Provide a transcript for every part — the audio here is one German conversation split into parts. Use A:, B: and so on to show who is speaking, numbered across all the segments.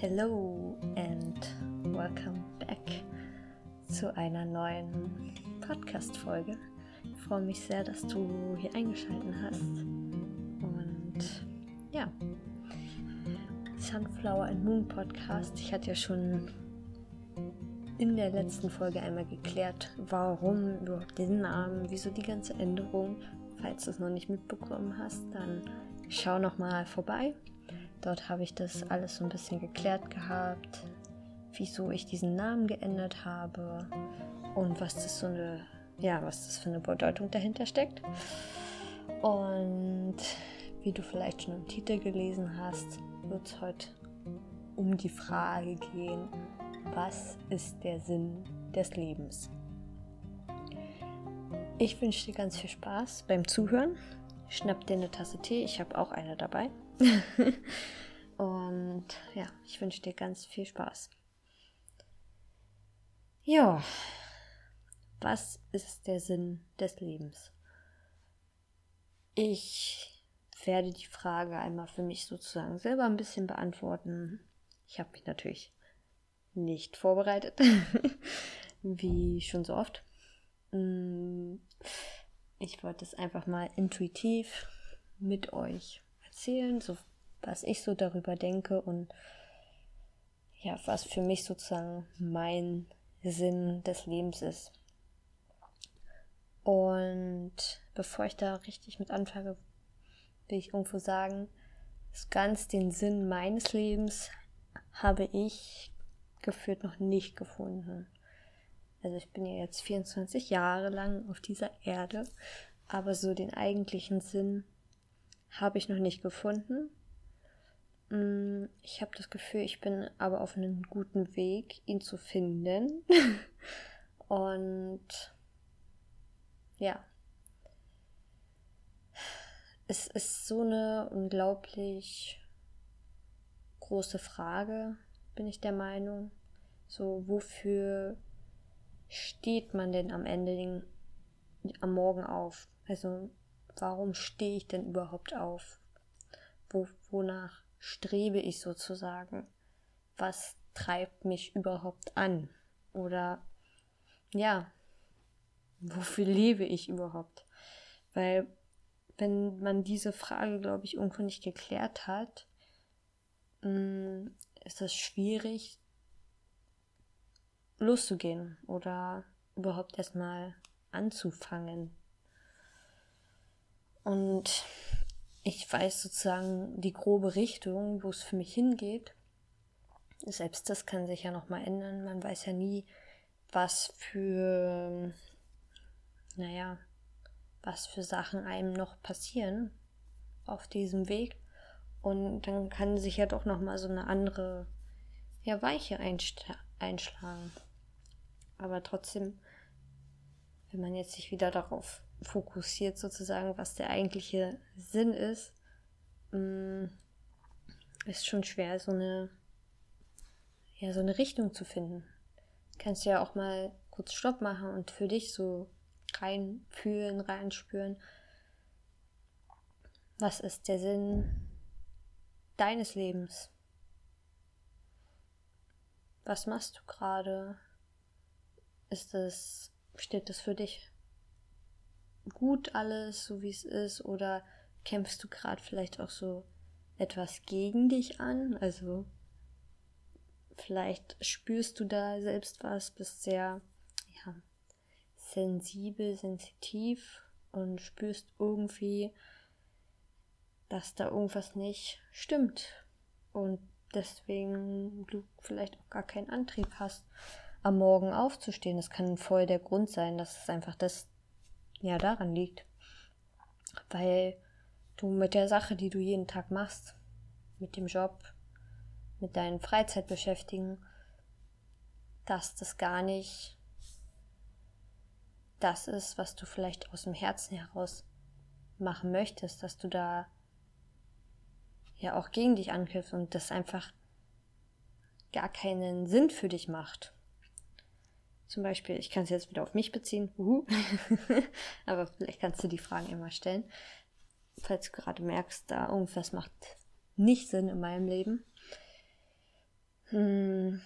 A: Hello and welcome back zu einer neuen Podcast-Folge. Ich freue mich sehr, dass du hier eingeschaltet hast. Und ja, Sunflower and Moon Podcast. Ich hatte ja schon in der letzten Folge einmal geklärt, warum überhaupt den Namen, wieso die ganze Änderung. Falls du es noch nicht mitbekommen hast, dann schau noch mal vorbei. Dort habe ich das alles so ein bisschen geklärt gehabt, wieso ich diesen Namen geändert habe und was das so eine, ja, was das für eine Bedeutung dahinter steckt. Und wie du vielleicht schon im Titel gelesen hast, wird es heute um die Frage gehen, was ist der Sinn des Lebens? Ich wünsche dir ganz viel Spaß beim Zuhören. Schnapp dir eine Tasse Tee, ich habe auch eine dabei. Und ja, ich wünsche dir ganz viel Spaß. Ja, was ist der Sinn des Lebens? Ich werde die Frage einmal für mich sozusagen selber ein bisschen beantworten. Ich habe mich natürlich nicht vorbereitet, wie schon so oft. Mm, ich wollte es einfach mal intuitiv mit euch erzählen, so was ich so darüber denke und ja, was für mich sozusagen mein Sinn des Lebens ist. Und bevor ich da richtig mit anfange, will ich irgendwo sagen, ganz den Sinn meines Lebens habe ich geführt noch nicht gefunden. Also ich bin ja jetzt 24 Jahre lang auf dieser Erde, aber so den eigentlichen Sinn habe ich noch nicht gefunden. Mm, ich habe das Gefühl, ich bin aber auf einem guten Weg, ihn zu finden. Und ja, es ist so eine unglaublich große Frage, bin ich der Meinung. So, wofür steht man denn am Ende am Morgen auf? Also, warum stehe ich denn überhaupt auf? Wo, wonach strebe ich sozusagen? Was treibt mich überhaupt an? Oder ja, wofür lebe ich überhaupt? Weil wenn man diese Frage, glaube ich, irgendwo nicht geklärt hat, mm, ist es schwierig, loszugehen oder überhaupt erstmal anzufangen. Und ich weiß sozusagen die grobe Richtung, wo es für mich hingeht. Selbst das kann sich ja nochmal ändern. Man weiß ja nie, was für, naja, was für Sachen einem noch passieren auf diesem Weg. Und dann kann sich ja doch nochmal so eine andere, ja, Weiche einschlagen. Aber trotzdem, wenn man jetzt sich wieder darauf fokussiert sozusagen, was der eigentliche Sinn ist, mm, ist schon schwer, so eine, ja, so eine Richtung zu finden. Kannst ja auch mal kurz Stopp machen und für dich so reinfühlen, reinspüren. Was ist der Sinn deines Lebens? Was machst du gerade? Ist es, steht das für dich gut alles, so wie es ist, oder kämpfst du gerade vielleicht auch so etwas gegen dich an? Also vielleicht spürst du da selbst was, bist sehr ja, sensibel, sensitiv und spürst irgendwie, dass da irgendwas nicht stimmt und deswegen du vielleicht auch gar keinen Antrieb hast, am Morgen aufzustehen. Das kann voll der Grund sein, dass es einfach das ja daran liegt. Weil du mit der Sache, die du jeden Tag machst, mit dem Job, mit deinen Freizeitbeschäftigen, dass das gar nicht das ist, was du vielleicht aus dem Herzen heraus machen möchtest, dass du da ja auch gegen dich ankämpfst und das einfach gar keinen Sinn für dich macht. Zum Beispiel, ich kann es jetzt wieder auf mich beziehen, aber vielleicht kannst du die Fragen immer stellen, falls du gerade merkst, da irgendwas macht nicht Sinn in meinem Leben. Hm,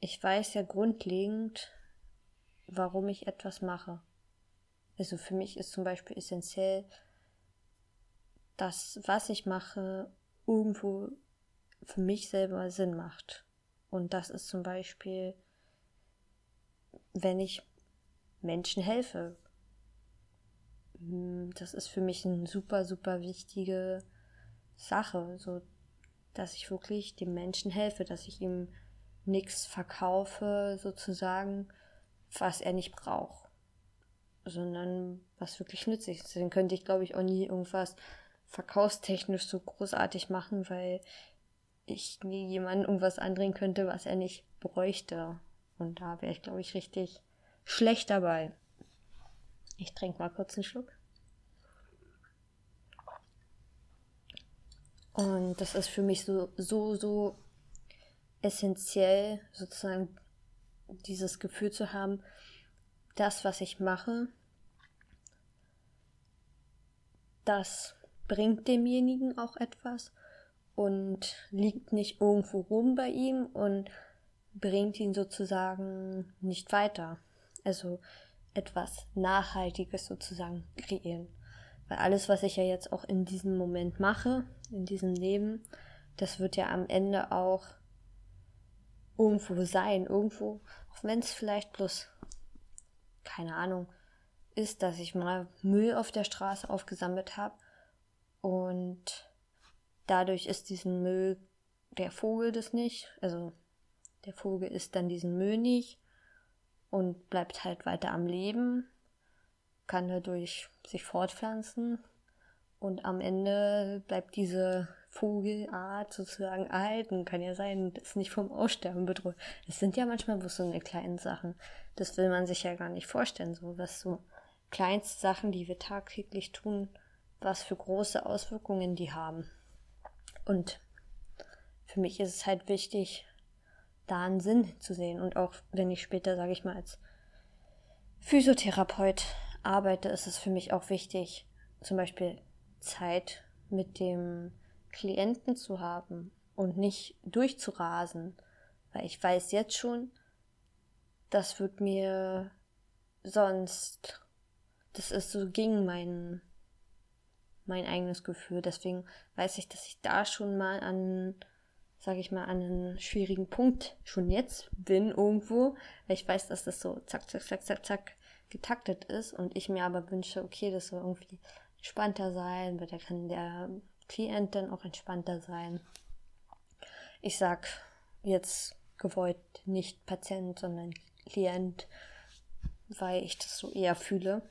A: ich weiß ja grundlegend, warum ich etwas mache. Also für mich ist zum Beispiel essentiell, dass was ich mache irgendwo für mich selber Sinn macht. Und das ist zum Beispiel, wenn ich Menschen helfe. Hm, das ist für mich eine super, super wichtige Sache, so dass ich wirklich dem Menschen helfe, dass ich ihm nichts verkaufe, sozusagen, was er nicht braucht, sondern was wirklich nützlich ist. Dann könnte ich, glaube ich, auch nie irgendwas verkaufstechnisch so großartig machen, weil ich nie jemandem irgendwas andrehen könnte, was er nicht bräuchte. Und da wäre ich, glaube ich, richtig schlecht dabei. Ich trinke mal kurz einen Schluck. Und das ist für mich so, so, so essentiell, sozusagen dieses Gefühl zu haben, das, was ich mache, das bringt demjenigen auch etwas und liegt nicht irgendwo rum bei ihm und bringt ihn sozusagen nicht weiter. Also etwas Nachhaltiges sozusagen kreieren. Weil alles, was ich ja jetzt auch in diesem Moment mache, in diesem Leben, das wird ja am Ende auch irgendwo sein, irgendwo, auch wenn es vielleicht bloß, keine Ahnung, ist, dass ich mal Müll auf der Straße aufgesammelt habe und dadurch ist diesen Müll der Vogel das nicht, also der Vogel isst dann diesen nicht und bleibt halt weiter am Leben, kann dadurch sich fortpflanzen und am Ende bleibt diese Vogelart sozusagen erhalten. Kann ja sein, ist nicht vom Aussterben bedroht. Es sind ja manchmal bloß so eine kleinen Sachen. Das will man sich ja gar nicht vorstellen, so was so kleinste Sachen, die wir tagtäglich tun, was für große Auswirkungen die haben. Und für mich ist es halt wichtig, da einen Sinn zu sehen. Und auch wenn ich später, sage ich mal, als Physiotherapeut arbeite, ist es für mich auch wichtig, zum Beispiel Zeit mit dem Klienten zu haben und nicht durchzurasen, weil ich weiß jetzt schon, das wird mir sonst, das ist so gegen mein, mein eigenes Gefühl. Deswegen weiß ich, dass ich da schon mal an, sage ich mal, an einem schwierigen Punkt schon jetzt bin irgendwo, weil ich weiß, dass das so zack, zack, zack, zack, zack getaktet ist und ich mir aber wünsche, okay, das soll irgendwie entspannter sein, weil da kann der Klient dann auch entspannter sein. Ich sag jetzt gewollt nicht Patient, sondern Klient, weil ich das so eher fühle.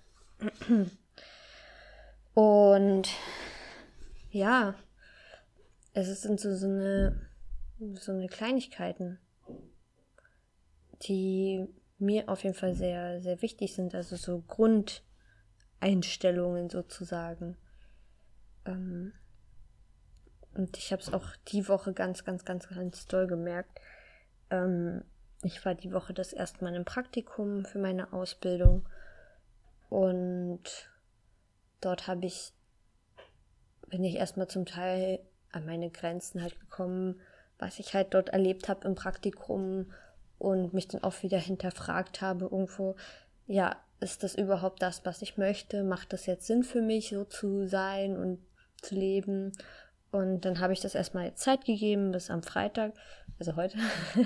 A: Und ja, es sind so, so eine so eine Kleinigkeiten, die mir auf jeden Fall sehr, sehr wichtig sind, also so Grundeinstellungen sozusagen. Ähm, und ich habe es auch die Woche ganz, ganz, ganz, ganz doll gemerkt. Ähm, ich war die Woche das erste Mal im Praktikum für meine Ausbildung. Und dort habe ich, bin ich erstmal zum Teil an meine Grenzen halt gekommen, was ich halt dort erlebt habe im Praktikum und mich dann auch wieder hinterfragt habe irgendwo, ja, ist das überhaupt das, was ich möchte? Macht das jetzt Sinn für mich, so zu sein und zu leben? Und dann habe ich das erstmal Zeit gegeben bis am Freitag, also heute,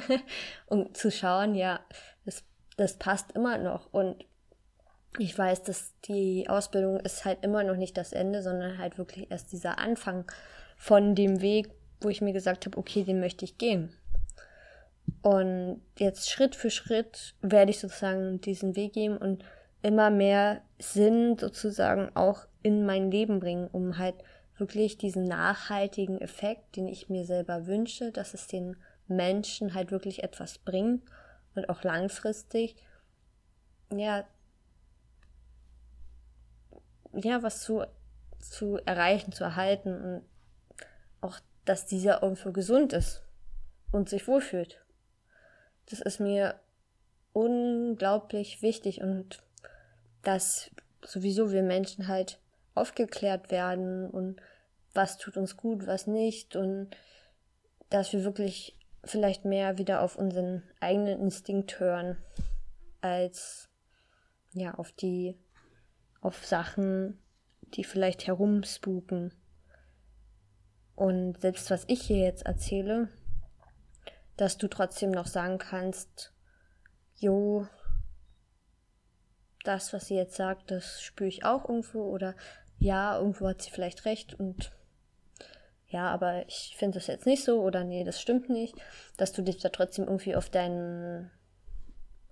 A: um zu schauen, ja, das, das passt immer noch. Und ich weiß, dass die Ausbildung ist halt immer noch nicht das Ende, sondern halt wirklich erst dieser Anfang von dem Weg, wo ich mir gesagt habe, okay, den möchte ich gehen. Und jetzt Schritt für Schritt werde ich sozusagen diesen Weg gehen und immer mehr Sinn sozusagen auch in mein Leben bringen, um halt wirklich diesen nachhaltigen Effekt, den ich mir selber wünsche, dass es den Menschen halt wirklich etwas bringt und auch langfristig, ja, ja, was zu, zu erreichen, zu erhalten und auch, dass dieser irgendwo gesund ist und sich wohlfühlt. Das ist mir unglaublich wichtig und dass sowieso wir Menschen halt aufgeklärt werden und was tut uns gut, was nicht und dass wir wirklich vielleicht mehr wieder auf unseren eigenen Instinkt hören, als ja, auf die, auf Sachen, die vielleicht herumspuken. Und selbst was ich hier jetzt erzähle, dass du trotzdem noch sagen kannst, jo, das, was sie jetzt sagt, das spüre ich auch irgendwo oder ja, irgendwo hat sie vielleicht recht und ja, aber ich finde das jetzt nicht so oder nee, das stimmt nicht, dass du dich da trotzdem irgendwie auf dein,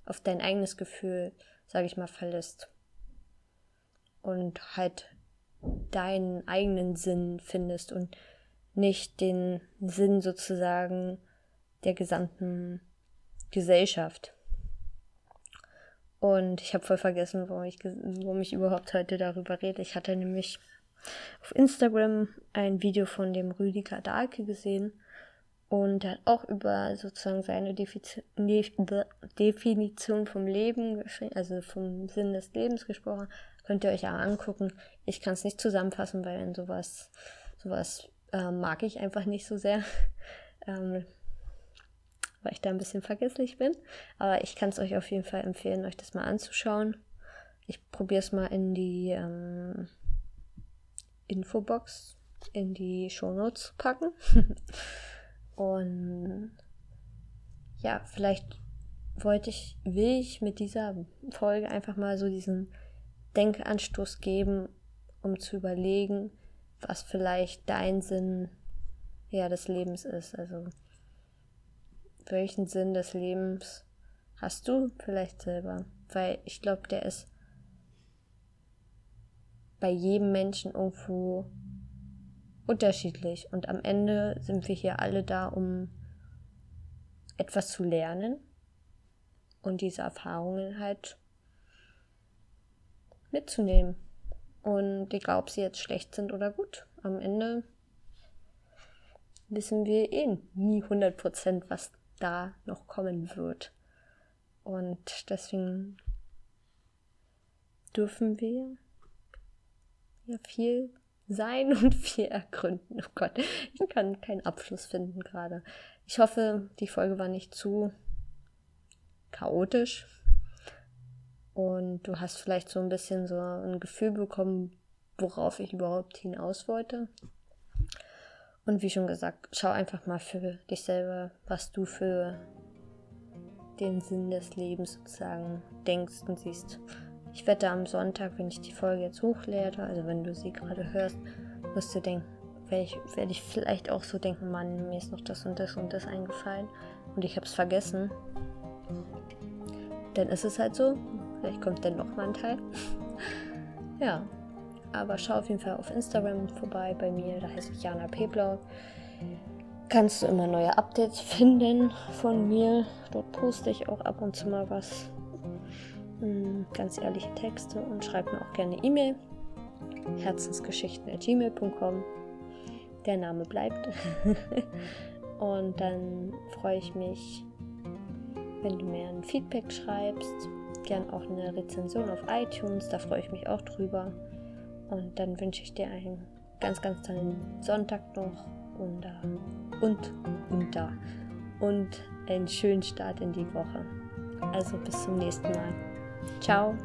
A: auf dein eigenes Gefühl, sage ich mal, verlässt. Und halt deinen eigenen Sinn findest und nicht den Sinn sozusagen der gesamten Gesellschaft. Und ich habe voll vergessen, warum ich, warum ich überhaupt heute darüber rede. Ich hatte nämlich auf Instagram ein Video von dem Rüdiger Dahlke gesehen und er hat auch über sozusagen seine Definition vom Leben, also vom Sinn des Lebens gesprochen. Könnt ihr euch ja angucken. Ich kann es nicht zusammenfassen, weil in sowas, sowas äh, mag ich einfach nicht so sehr. ähm, weil ich da ein bisschen vergesslich bin. Aber ich kann es euch auf jeden Fall empfehlen, euch das mal anzuschauen. Ich probiere es mal in die ähm, Infobox in die Shownotes packen. Und ja, vielleicht wollte ich, will ich mit dieser Folge einfach mal so diesen Denkanstoß geben, um zu überlegen, was vielleicht dein Sinn ja, des Lebens ist. Also welchen Sinn des Lebens hast du vielleicht selber? Weil ich glaube, der ist bei jedem Menschen irgendwo unterschiedlich. Und am Ende sind wir hier alle da, um etwas zu lernen und diese Erfahrungen halt mitzunehmen. Und egal, ob sie jetzt schlecht sind oder gut, am Ende wissen wir eh nie 100%, was da noch kommen wird. Und deswegen dürfen wir ja viel sein und viel ergründen. Oh Gott, ich kann keinen Abschluss finden gerade. Ich hoffe, die Folge war nicht zu chaotisch und du hast vielleicht so ein bisschen so ein Gefühl bekommen, worauf ich überhaupt hinaus wollte. Und wie schon gesagt, schau einfach mal für dich selber, was du für den Sinn des Lebens sozusagen denkst und siehst. Ich wette am Sonntag, wenn ich die Folge jetzt hochlade, also wenn du sie gerade hörst, wirst du denken, werde ich, werd ich vielleicht auch so denken, Mann, mir ist noch das und das und das eingefallen und ich habe es vergessen. Dann ist es halt so. Vielleicht kommt dann noch mal ein Teil. ja, aber schau auf jeden Fall auf Instagram vorbei bei mir, da heiße ich Jana Peblau. Kannst du immer neue Updates finden von mir. Dort poste ich auch ab und zu mal was hm, ganz ehrliche Texte und schreibt mir auch gerne E-Mail. Herzensgeschichten.gmail.com. Der Name bleibt. und dann freue ich mich, wenn du mir ein Feedback schreibst. Gern auch eine Rezension auf iTunes, da freue ich mich auch drüber. Und dann wünsche ich dir einen ganz, ganz tollen Sonntag noch und, uh, und, und. Und einen schönen Start in die Woche. Also bis zum nächsten Mal. Ciao.